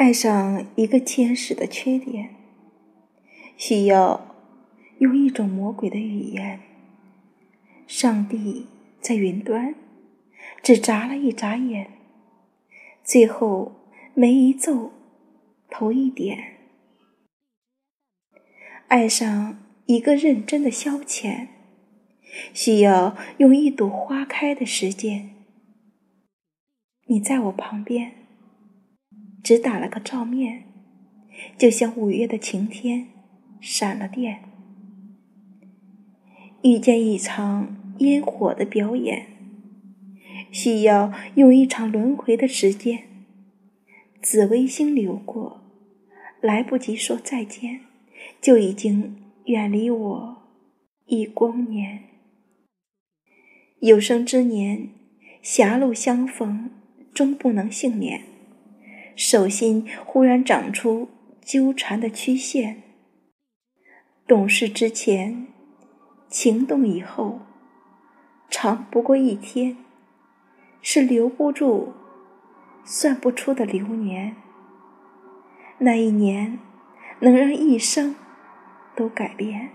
爱上一个天使的缺点，需要用一种魔鬼的语言。上帝在云端只眨了一眨眼，最后眉一皱，头一点。爱上一个认真的消遣，需要用一朵花开的时间。你在我旁边。只打了个照面，就像五月的晴天，闪了电。遇见一场烟火的表演，需要用一场轮回的时间。紫微星流过，来不及说再见，就已经远离我一光年。有生之年，狭路相逢，终不能幸免。手心忽然长出纠缠的曲线。懂事之前，情动以后，长不过一天，是留不住、算不出的流年。那一年，能让一生都改变。